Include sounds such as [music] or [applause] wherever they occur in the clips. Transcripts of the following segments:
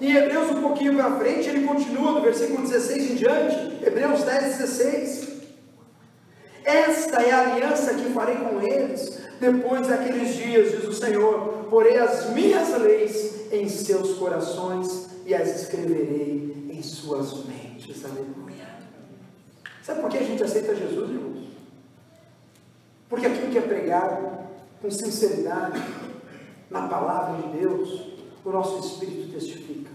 Em Hebreus, um pouquinho para frente, ele continua, do versículo 16 em diante, Hebreus 10, 16. Esta é a aliança que farei com eles, depois daqueles dias, diz o Senhor, porei as minhas leis em seus corações e as escreverei em suas mentes. Aleluia. Sabe por que a gente aceita Jesus, irmãos? Porque aquilo que é pregado com sinceridade na palavra de Deus, o nosso espírito testifica.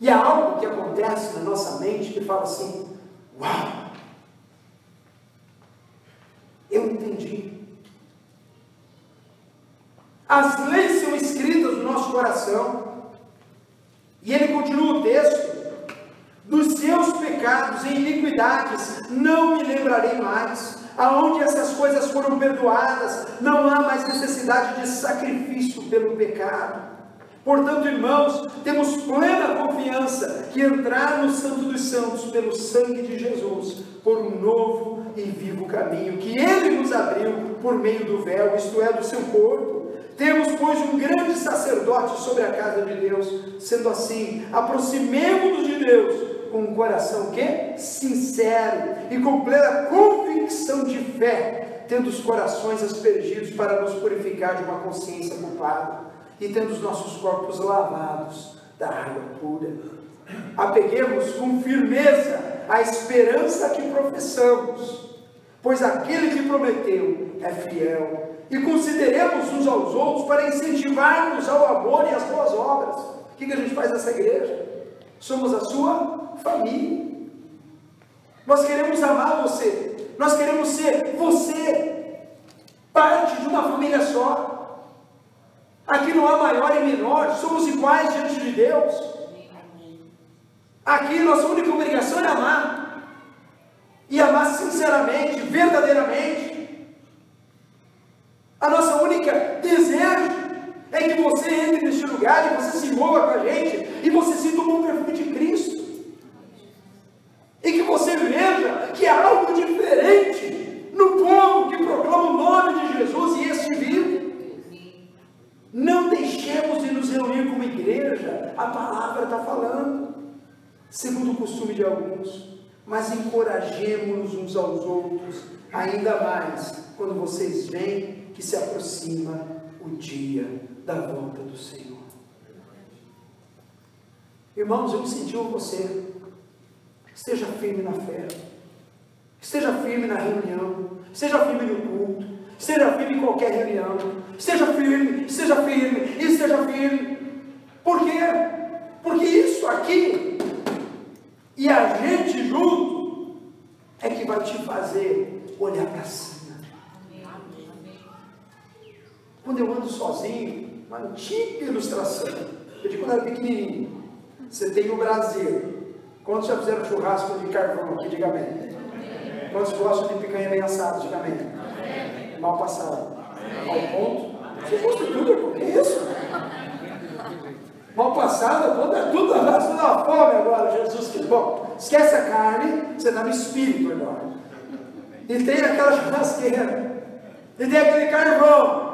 E há algo que acontece na nossa mente que fala assim: Uau! Eu entendi. As leis são escritas no nosso coração. E ele continua o texto: Dos seus pecados e iniquidades não me lembrarei mais. Aonde essas coisas foram perdoadas, não há mais necessidade de sacrifício pelo pecado. Portanto, irmãos, temos plena confiança que entrar no Santo dos Santos pelo sangue de Jesus, por um novo e vivo caminho que Ele nos abriu por meio do véu, isto é, do seu corpo. Temos, pois, um grande sacerdote sobre a casa de Deus. Sendo assim, aproximemo-nos de Deus com um coração que sincero e com plena convicção de fé, tendo os corações aspergidos para nos purificar de uma consciência culpada e tendo os nossos corpos lavados da água pura. Apeguemos com firmeza a esperança que professamos, pois aquele que prometeu é fiel. E consideremos uns aos outros para incentivarmos ao amor e às boas obras. O que, que a gente faz nessa igreja? Somos a sua família. Nós queremos amar você. Nós queremos ser você, parte de uma família só. Aqui não há maior e menor, somos iguais diante de Deus. Aqui nossa única obrigação é amar. E amar sinceramente, verdadeiramente. A nossa única desejo é que você entre neste lugar e você se envolva com a gente e você sinta o bom perfume de Cristo. E que você veja que há algo diferente no povo que proclama o nome de Jesus e este vive. Não deixemos de nos reunir como igreja, a palavra está falando, segundo o costume de alguns, mas encorajemos-nos uns aos outros, ainda mais quando vocês veem que se aproxima o dia da volta do Senhor. Irmãos, eu incentivo você, esteja firme na fé, esteja firme na reunião, esteja firme no culto, Esteja firme em qualquer reunião. Esteja firme, esteja firme, esteja firme. Por quê? Porque isso aqui e a gente junto é que vai te fazer olhar para cima. Quando eu ando sozinho, uma antiga ilustração. Eu digo quando era pequenininho. Você tem o Brasil. Quantos já fizeram churrasco de carvão aqui? Diga amém. Quantos gostam de picanha bem assada? Diga amém mal passado. Ao ponto. Você gosta de tudo, que é isso? Mal passado, quando é tudo arrasta da fome agora, Jesus que bom. Esquece a carne, você está no espírito agora. E tem aquela churrasqueira. E tem aquele carvão.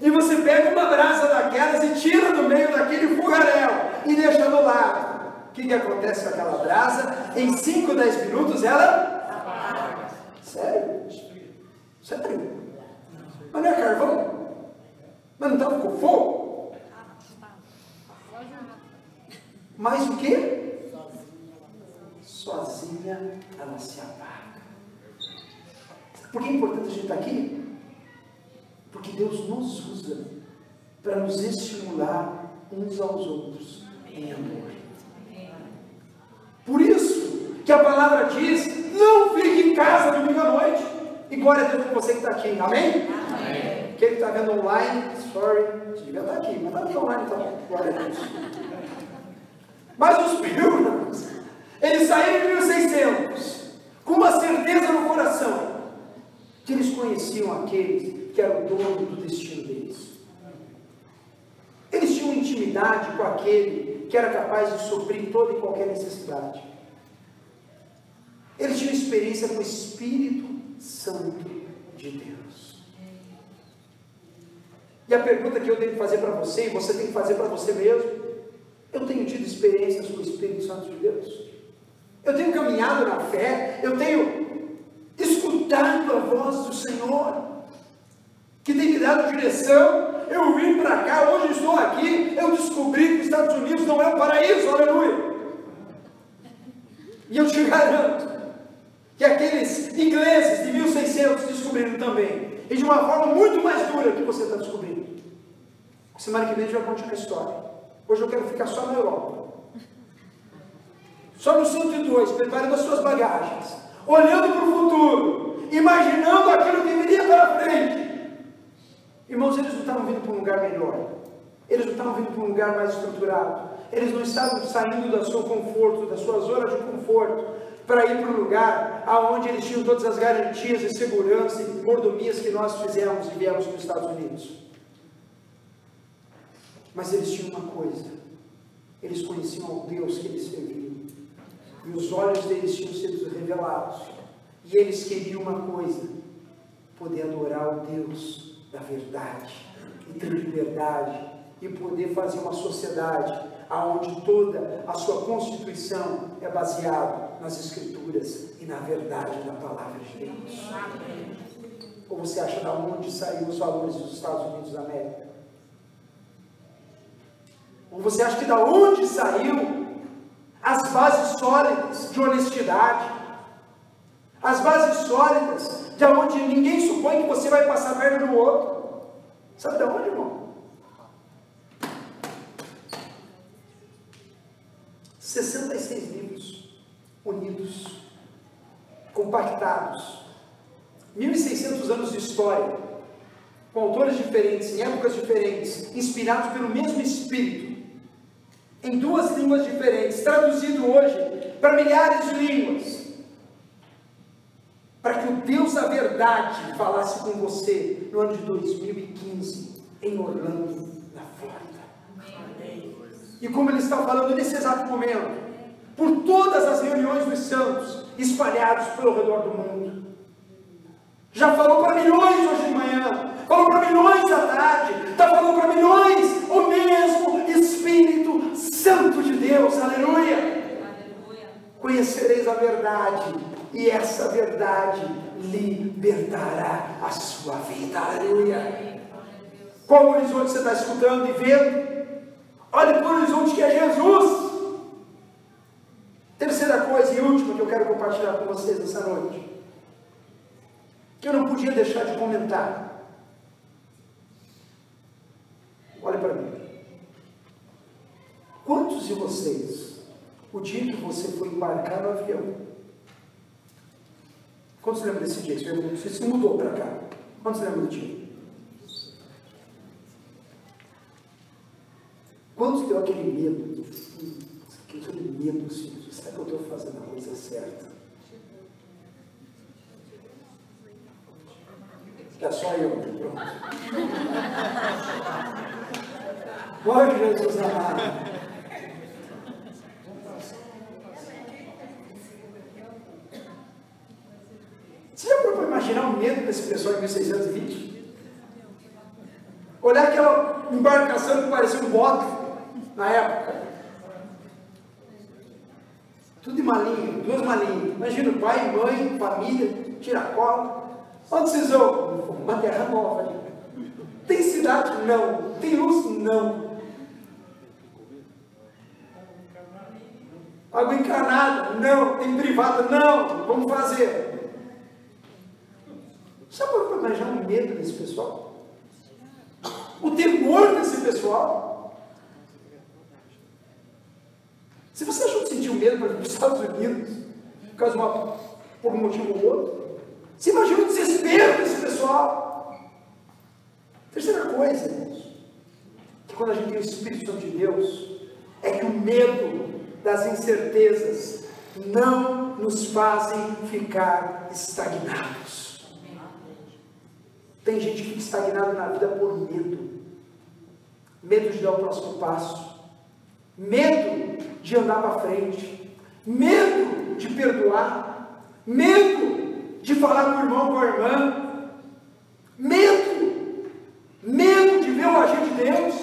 E você pega uma brasa daquelas e tira do meio daquele fogaréu e deixa do lado. O que, que acontece com aquela brasa? Em 5, 10 minutos ela. Sério? Sério? Mas não é carvão? Mas não estava com fogo? Mas o que? Sozinha ela se apaga. Por que é importante a gente estar aqui? Porque Deus nos usa para nos estimular uns aos outros em amor. Por isso que a palavra diz: não fique em casa domingo à noite. E glória a Deus por você que está aqui. Amém? Amém. Quem está vendo online, sorry, devia estar tá aqui, mas está aqui online então. Glória a Deus. Mas os pilgrims, eles saíram de 1600 com uma certeza no coração que eles conheciam aqueles que eram o dono do destino deles. Eles tinham intimidade com aquele que era capaz de suprir toda e qualquer necessidade. Eles tinham experiência com o Espírito Santo de Deus. E a pergunta que eu tenho que fazer para você, e você tem que fazer para você mesmo, eu tenho tido experiências com o Espírito Santo de Deus? Eu tenho caminhado na fé, eu tenho escutado a voz do Senhor, que tem me dado direção. Eu vim para cá, hoje estou aqui, eu descobri que os Estados Unidos não é um paraíso, aleluia. E eu te [laughs] garanto que aqueles ingleses de 1600 descobriram também, e de uma forma muito mais dura que você está descobrindo. Semana que vem a gente vai continuar a história. Hoje eu quero ficar só na Europa. Só no 102, preparando as suas bagagens, olhando para o futuro, imaginando aquilo que viria pela frente. Irmãos, eles não estavam vindo para um lugar melhor. Eles não estavam vindo para um lugar mais estruturado. Eles não estavam saindo do seu conforto, da sua zona de conforto, para ir para um lugar aonde eles tinham todas as garantias de segurança e mordomias que nós fizemos e viemos para os Estados Unidos. Mas eles tinham uma coisa: eles conheciam o Deus que eles serviam e os olhos deles tinham sido revelados. E eles queriam uma coisa: poder adorar o Deus da verdade, e ter liberdade, e poder fazer uma sociedade aonde toda a sua constituição é baseada nas Escrituras e na verdade da palavra de Deus. Ou você acha da onde saíram os valores dos Estados Unidos da América? Ou você acha que da onde saiu as bases sólidas de honestidade, as bases sólidas de onde ninguém supõe que você vai passar perto do outro. Sabe de onde, irmão? 66 livros unidos, compactados, 1.600 anos de história, com autores diferentes, em épocas diferentes, inspirados pelo mesmo Espírito, em duas línguas diferentes, traduzido hoje para milhares de línguas, para que o Deus da verdade falasse com você no ano de 2015, em Orlando, na Flórida. E como ele está falando nesse exato momento, por todas as reuniões dos santos espalhados pelo redor do mundo. Já falou para milhões hoje de manhã, falou para milhões à tarde, está falando para milhões o mesmo Espírito Santo de Deus, aleluia. aleluia. Conhecereis a verdade, e essa verdade libertará a sua vida, aleluia. Qual horizonte você está escutando e vendo? Olhe para o horizonte que é Jesus. Terceira coisa e última que eu quero compartilhar com vocês essa noite, que eu não podia deixar de comentar. Olha para mim. Quantos de vocês, o dia que você foi embarcar no avião, quantos lembram desse dia? Você se mudou para cá. Quantos lembram do dia? Quantos deu aquele medo? Aquele medo, assim, será que eu estou fazendo a coisa certa? É só eu, pronto. Glória Jesus amado. Você já para imaginar o medo desse pessoal em 1620? Olhar aquela embarcação que parecia um bote na época. Tudo de malinha, duas malinhas. Imagina pai, mãe, família, tiracolo. Onde vocês vão? Uma terra nova. Tem cidade? Não. Tem luz? Não. Água encanada? Não. Tem privada? Não. Vamos fazer. Sabe para imaginar o medo desse pessoal? O temor desse pessoal? Se você achou que sentiu medo para os Estados Unidos, por, causa uma, por um motivo ou outro, você imagina o desespero desse pessoal. Terceira coisa, irmãos, que quando a gente tem o Espírito Santo de Deus, é que o medo das incertezas não nos fazem ficar estagnados. Tem gente que fica estagnada na vida por medo. Medo de dar o próximo passo. Medo de andar para frente. Medo de perdoar. Medo de falar com o irmão, com a irmã. Medo. Medo de ver o agir de Deus.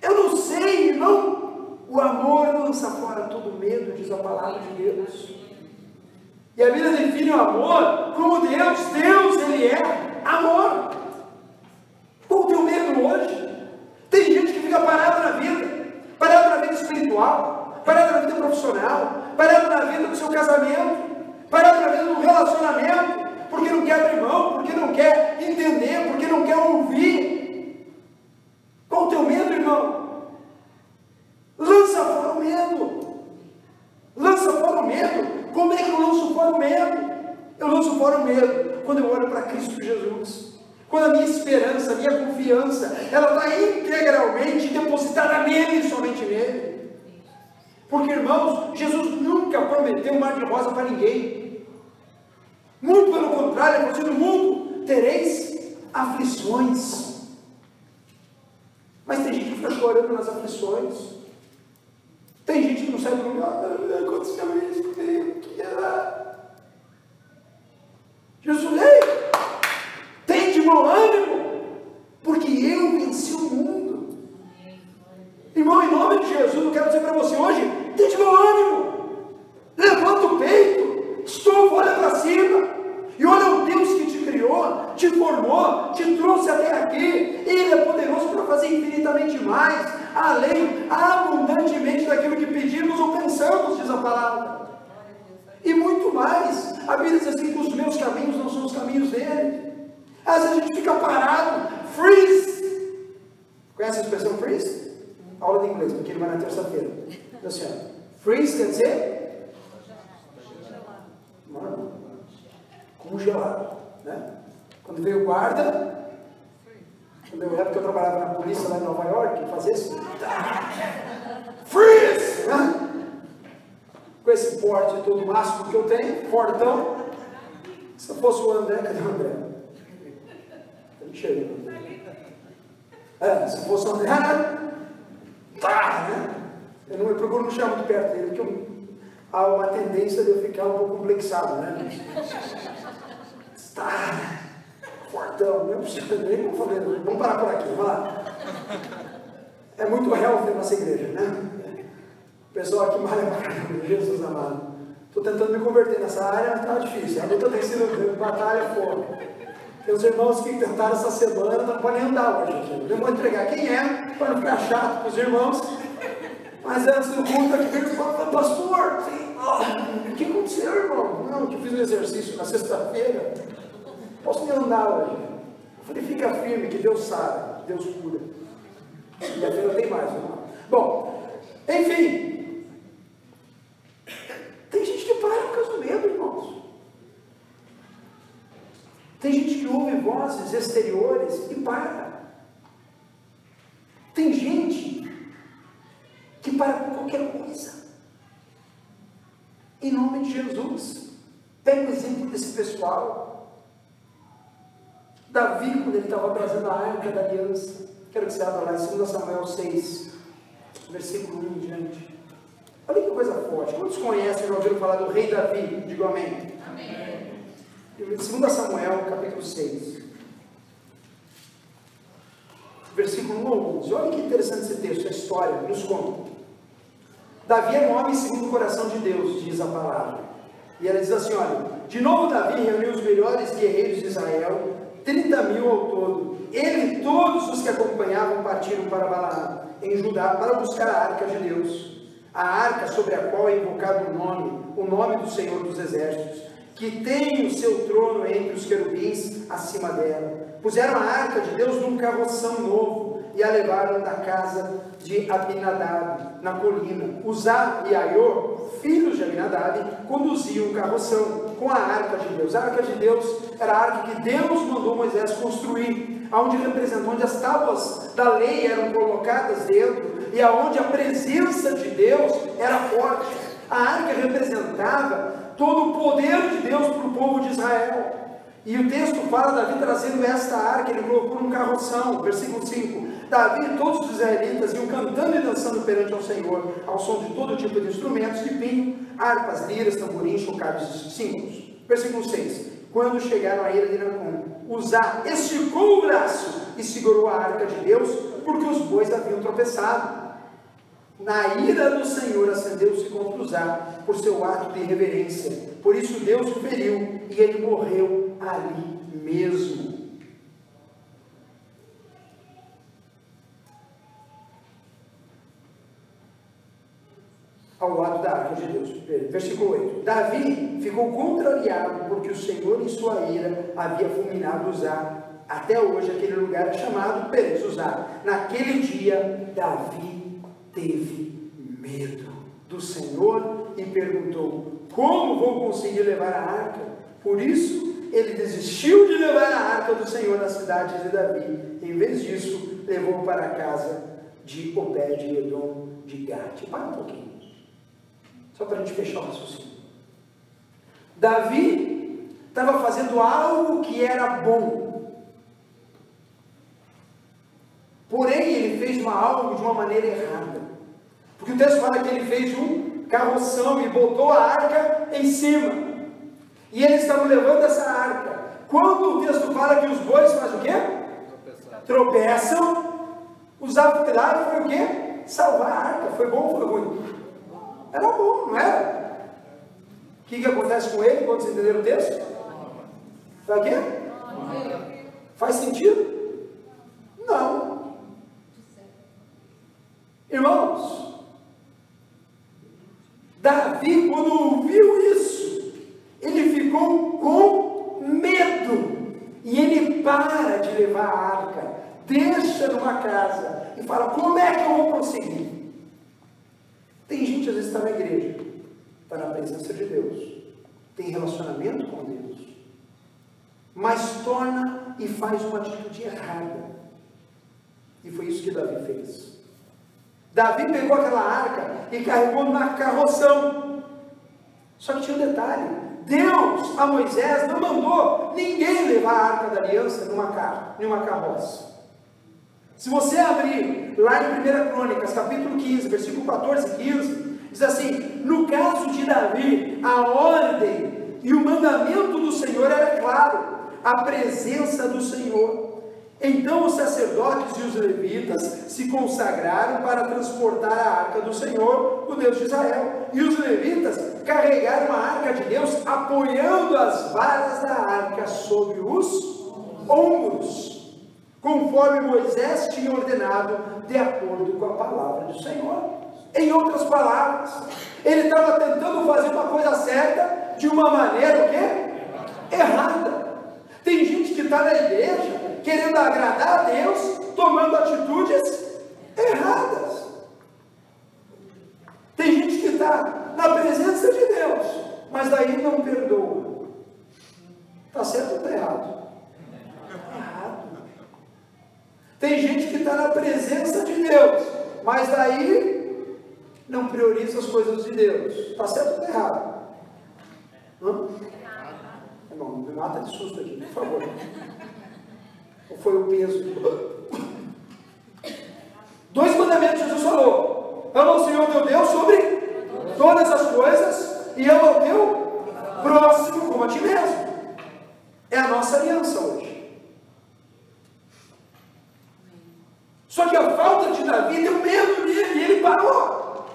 Eu não sei, irmão. O amor lança fora todo medo, diz a palavra de Deus. E a Bíblia define o amor como Deus. Deus, Ele é amor. Qual o teu medo hoje? Tem gente que fica parada na vida, parada na vida espiritual, parada na vida profissional, parada na vida do seu casamento, parada na vida do relacionamento, porque não quer abrir mão, porque não quer entender, porque não quer ouvir. Qual o teu medo, irmão? Lança fora o medo. Lança fora o medo. Como é que eu lanço fora o medo? Eu lanço fora o medo quando eu olho para Cristo Jesus. Quando a minha esperança, a minha confiança, ela está integralmente depositada nele, somente nele. Porque, irmãos, Jesus nunca prometeu um mar de rosa para ninguém. Muito pelo contrário, ele no mundo tereis aflições. Mas tem gente que fica chorando nas aflições. Tem gente que não sai do lugar, ah, aconteceu isso, que era. Jesus, ei, tem de bom ânimo, porque eu venci o mundo. Irmão, em nome de Jesus, eu quero dizer para você hoje, tem de bom ânimo. Levanta o peito, estufa, olha para cima. E olha o Deus que te criou, te formou, te trouxe até aqui. Ele é poderoso para fazer infinitamente mais, além, abundantemente daquilo que pedimos ou pensamos, diz a palavra. E muito mais. A Bíblia diz assim: que os meus caminhos não são os caminhos dele. Às vezes a gente fica parado, freeze. Conhece a expressão freeze? Porque ele vai na terça-feira. Assim, freeze quer dizer? Mano, congelado. Né? Quando veio guarda, quando eu época eu trabalhava na polícia lá em Nova York, fazia isso. Freeze! Né? Com esse porte todo máximo que eu tenho, fortão. Se eu fosse o André, cadê o André? Ele chega. É, se fosse o André, tá, né? Eu, não, eu procuro não chegar muito perto dele, porque eu, há uma tendência de eu ficar um pouco complexado, né? Tá, fortão, não nem vou fazer, vamos parar por aqui, vamos. É muito healthy a nossa igreja, né? O pessoal aqui malha pra Jesus amado. Estou tentando me converter nessa área, está difícil. A luta tem sido batalha fora. Tem os irmãos que tentaram essa semana, não podem andar hoje aqui. Eu vou entregar quem é, para não ficar chato para os irmãos. Mas antes do culto aqui, eles falam, pastor, o que aconteceu, irmão? Não, que fiz um exercício na sexta-feira. Posso me andar hoje? Eu falei, fica firme, que Deus sabe, que Deus cura. E a feira tem mais, irmão. Bom, enfim. Tem gente que para do medo, irmãos. Tem gente que ouve vozes exteriores e para. Tem gente que para por qualquer coisa. Em nome de Jesus. Pega o exemplo desse pessoal. Davi, quando ele estava trazendo a arca da aliança. Quero que você abra lá em 2 Samuel 6, versículo 1 em diante. Olha que coisa forte. Quantos conhecem, já ouviram falar do rei Davi? Digo amém. Amém. 2 Samuel, capítulo 6. Versículo 1 a 11. Olha que interessante esse texto, a história, nos conta. Davi é um homem segundo o coração de Deus, diz a palavra. E ela diz assim: olha, de novo Davi reuniu os melhores guerreiros de Israel, 30 mil ao todo. Ele e todos os que acompanhavam partiram para Balaam, em Judá, para buscar a arca de Deus. A arca sobre a qual é invocado o nome, o nome do Senhor dos Exércitos, que tem o seu trono entre os querubins acima dela. Puseram a arca de Deus num carroção novo e a levaram da casa de Abinadab, na colina. Uzá e Aiô, filhos de Abinadab, conduziam o carroção com a arca de Deus. A arca de Deus era a arca que Deus mandou Moisés construir, aonde representou, onde as tábuas da lei eram colocadas dentro e aonde a presença de Deus era forte. A arca representava todo o poder de Deus para o povo de Israel. E o texto fala Davi trazendo esta arca, ele colocou num carroção, versículo 5. Davi e todos os israelitas iam cantando e dançando perante ao Senhor, ao som de todo tipo de instrumentos, de pinho, harpas, liras, tamborins, chocalhos e símbolos. Versículo 6. Quando chegaram à ilha de Nacon, Uzá esticou o braço e segurou a arca de Deus, porque os bois haviam tropeçado. Na ira do Senhor acendeu-se contra Uzá por seu ato de irreverência. Por isso Deus o feriu e ele morreu ali mesmo. Ao lado da arca de Deus. Versículo 8. Davi ficou contrariado porque o Senhor, em sua ira, havia fulminado Uzá. Até hoje, aquele lugar é chamado Perez Uzá. Naquele dia, Davi teve medo do Senhor e perguntou: Como vou conseguir levar a arca? Por isso, ele desistiu de levar a arca do Senhor na cidade de Davi. Em vez disso, levou para a casa de Obed-Edom de Gate. Para um pouquinho, só para a gente fechar o raciocínio. Davi estava fazendo algo que era bom. Porém, ele fez uma algo de uma maneira errada. Porque o texto fala que ele fez um carroção e botou a arca em cima. E eles estavam levando essa arca. Quando o texto fala que os bois fazem o quê? Tropeçam. Usar cuidado foi o quê? Salvar a arca. Foi bom ou foi ruim? Era bom, não era? O que, que acontece com ele quando vocês entenderam o texto? Faz o quê? Faz sentido? Não. Irmãos, Davi, quando ouviu isso, ele ficou com medo. E ele para de levar a arca, deixa numa casa e fala: Como é que eu vou prosseguir? Tem gente às vezes está na igreja, está na presença de Deus, tem relacionamento com Deus, mas torna e faz uma atitude errada. E foi isso que Davi fez. Pegou aquela arca e carregou na carroção. Só que tinha um detalhe: Deus a Moisés não mandou ninguém levar a arca da aliança numa, car numa carroça. Se você abrir lá em 1 Crônicas, capítulo 15, versículo 14 e 15, diz assim: No caso de Davi, a ordem e o mandamento do Senhor era claro, a presença do Senhor. Então os sacerdotes e os levitas se consagraram para transportar a arca do Senhor, o Deus de Israel. E os levitas carregaram a arca de Deus, apoiando as varas da arca sobre os ombros, conforme Moisés tinha ordenado, de acordo com a palavra do Senhor. Em outras palavras, ele estava tentando fazer uma coisa certa de uma maneira o quê? Errada. Tem gente que está na igreja querendo agradar a Deus, tomando atitudes erradas. Tem gente que está na presença de Deus, mas daí não perdoa. Está certo ou está errado? Errado. Tem gente que está na presença de Deus, mas daí não prioriza as coisas de Deus. Está certo ou está errado? Hã? Irmão, me mata de susto aqui, por favor. Ou foi o peso? Dois mandamentos Jesus falou: ama o Senhor teu Deus sobre todas as coisas e ama o teu próximo como a ti mesmo. É a nossa aliança hoje. Só que a falta de Davi deu medo nele e ele parou.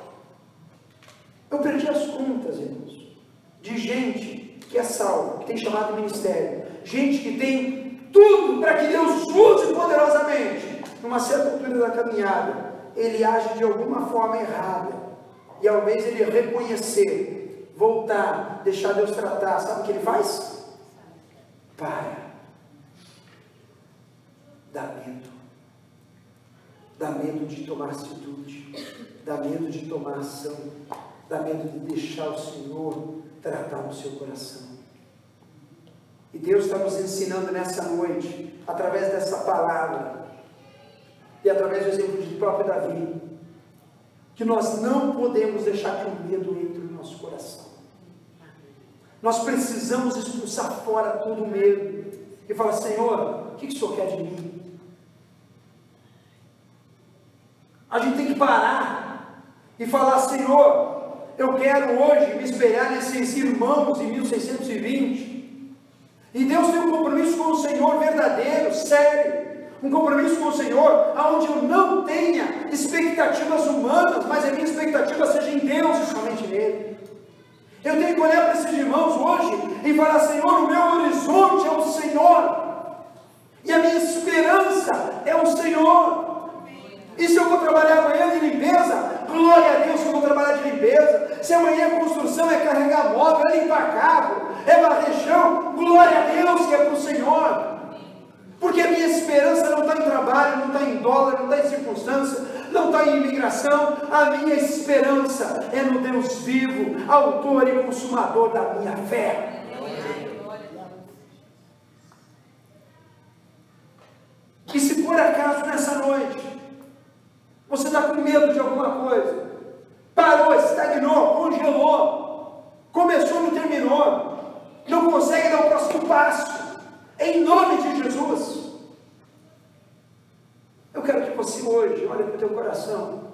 Eu perdi as contas, irmãos, de gente que é salva, que tem chamado ministério, gente que tem tudo para que Deus use poderosamente. Numa certa altura da caminhada, ele age de alguma forma errada. De ele reconhecer, voltar, deixar Deus tratar, sabe o que ele faz? Para. Dá medo. Dá medo de tomar atitude. Dá medo de tomar ação. Dá medo de deixar o Senhor tratar no seu coração. E Deus está nos ensinando nessa noite, através dessa palavra, e através do exemplo de próprio Davi, que nós não podemos deixar que o medo entre no nosso coração. Nós precisamos expulsar fora todo o medo e falar: Senhor, o que, o Senhor quer de mim? A gente tem que parar e falar: Senhor, eu quero hoje me espelhar nesses irmãos em 1620 e Deus tem um compromisso com o Senhor verdadeiro, sério. Um compromisso com o Senhor, aonde eu não tenha expectativas humanas, mas a minha expectativa seja em Deus e somente nele. Eu tenho que olhar para esses irmãos hoje e falar: Senhor, o meu horizonte é o Senhor, e a minha esperança é o Senhor. E se eu vou trabalhar amanhã de limpeza, glória a Deus que eu vou trabalhar de limpeza. Se amanhã a construção é carregar móvel, é limpar carro, é varrer chão, glória a Deus que é para o Senhor. Porque a minha esperança não está em trabalho, não está em dólar, não está em circunstância, não está em imigração. A minha esperança é no Deus vivo, autor e consumador da minha fé. E se por acaso nessa noite você está com medo de alguma coisa, parou, estagnou, congelou, começou, não terminou, não consegue dar o próximo passo, em nome de Jesus. Eu quero que você hoje olhe para o teu coração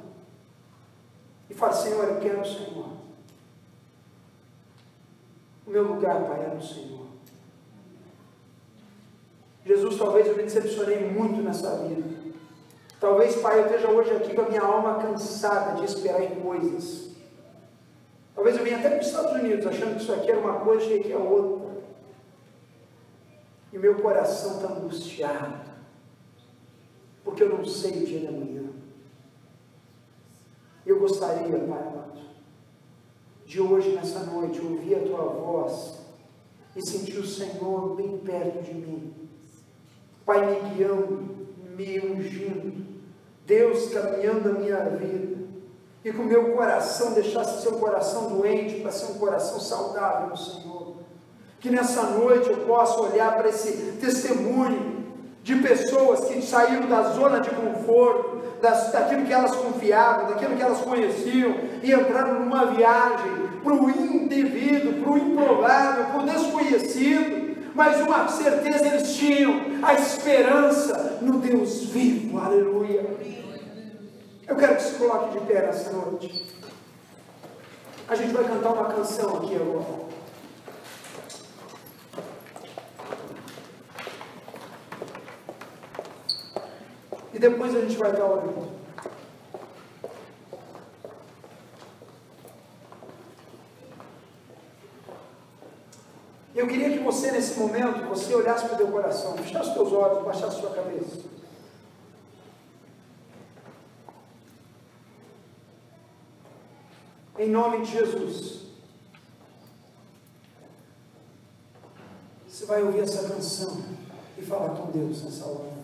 e fale, Senhor, eu quero o Senhor. O meu lugar, Pai, é no Senhor. Jesus, talvez eu me decepcionei muito nessa vida. Talvez, Pai, eu esteja hoje aqui com a minha alma cansada de esperar em coisas. Talvez eu venha até para os Estados Unidos achando que isso aqui era uma coisa e aqui é outra. E meu coração está angustiado, porque eu não sei o dia da manhã. Eu gostaria, Pai amado, de hoje, nessa noite, ouvir a Tua voz e sentir o Senhor bem perto de mim. Pai me guiando, me ungindo, Deus caminhando a minha vida, e que o meu coração deixasse ser um coração doente para ser um coração saudável no Senhor. Que nessa noite eu possa olhar para esse testemunho de pessoas que saíram da zona de conforto, das, daquilo que elas confiavam, daquilo que elas conheciam, e entraram numa viagem para o indevido, para o improvável, para o desconhecido, mas uma certeza eles tinham, a esperança no Deus vivo, aleluia. Eu quero que se coloque de pé nessa noite. A gente vai cantar uma canção aqui agora. E depois a gente vai estar orando. Eu queria que você, nesse momento, você olhasse para o teu coração, fechasse os teus olhos, baixasse a sua cabeça. Em nome de Jesus. Você vai ouvir essa canção e falar com Deus nessa hora.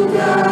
lugar.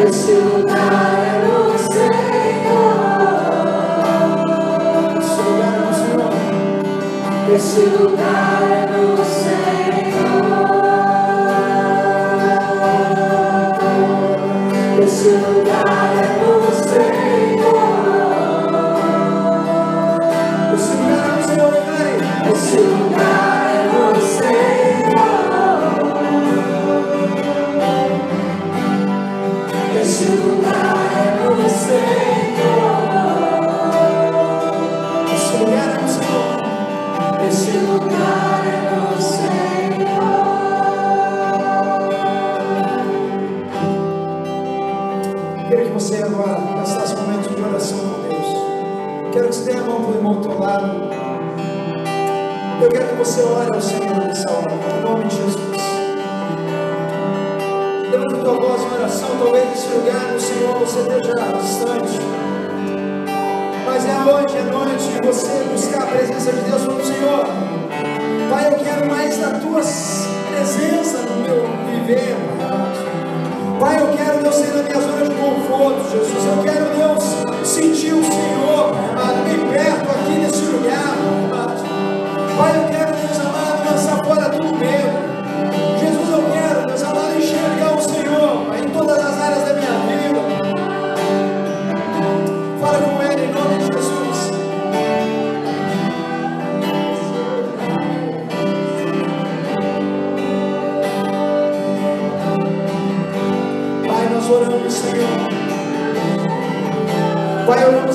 esse lugar é você ore ao Senhor é nessa hora, em nome de Jesus. Levanta a tua voz em oração, talvez nesse lugar o Senhor você esteja distante. Mas é hoje, é noite de você buscar a presença de Deus como Senhor. Pai, eu quero mais da tua presença no meu viver. Pai, eu quero, Deus, sair da minha zona de conforto, Jesus. Eu quero, Deus, sentir o Senhor, amado, bem perto aqui nesse lugar. Agora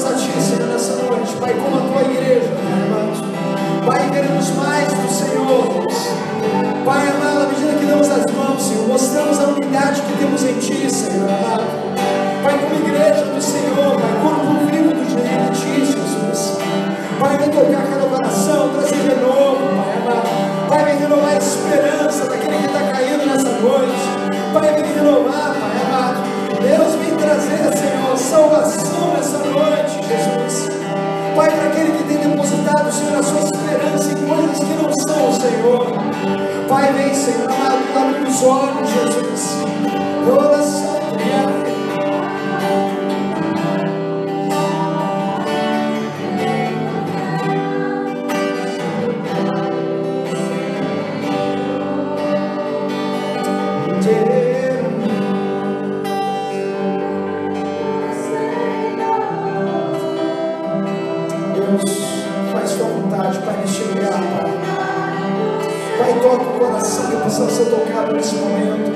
Pai, toca o coração que possa ser tocado nesse momento.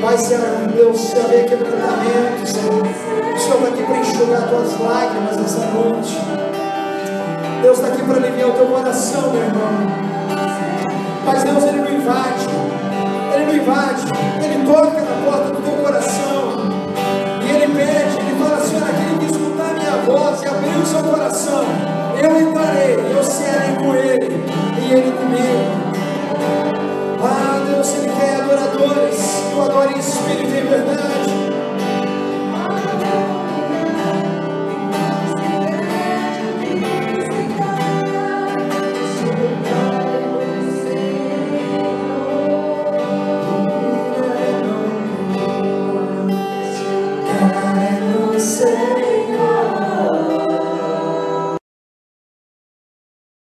Pai, será é com Deus, se haver quebrantamento, Senhor. O Senhor está aqui para enxugar tuas lágrimas nessa noite. Deus está aqui para aliviar o teu coração, meu irmão. Mas Deus, Ele não invade. Ele não invade. Ele toca na porta do teu coração. E Ele pede, Ele fala, Senhor, aquele que escutar a minha voz e abrir o seu coração. Eu entrarei, eu cearei com ele e ele comigo. Ah, Deus, ele quer adoradores que o adorem em espírito e verdade.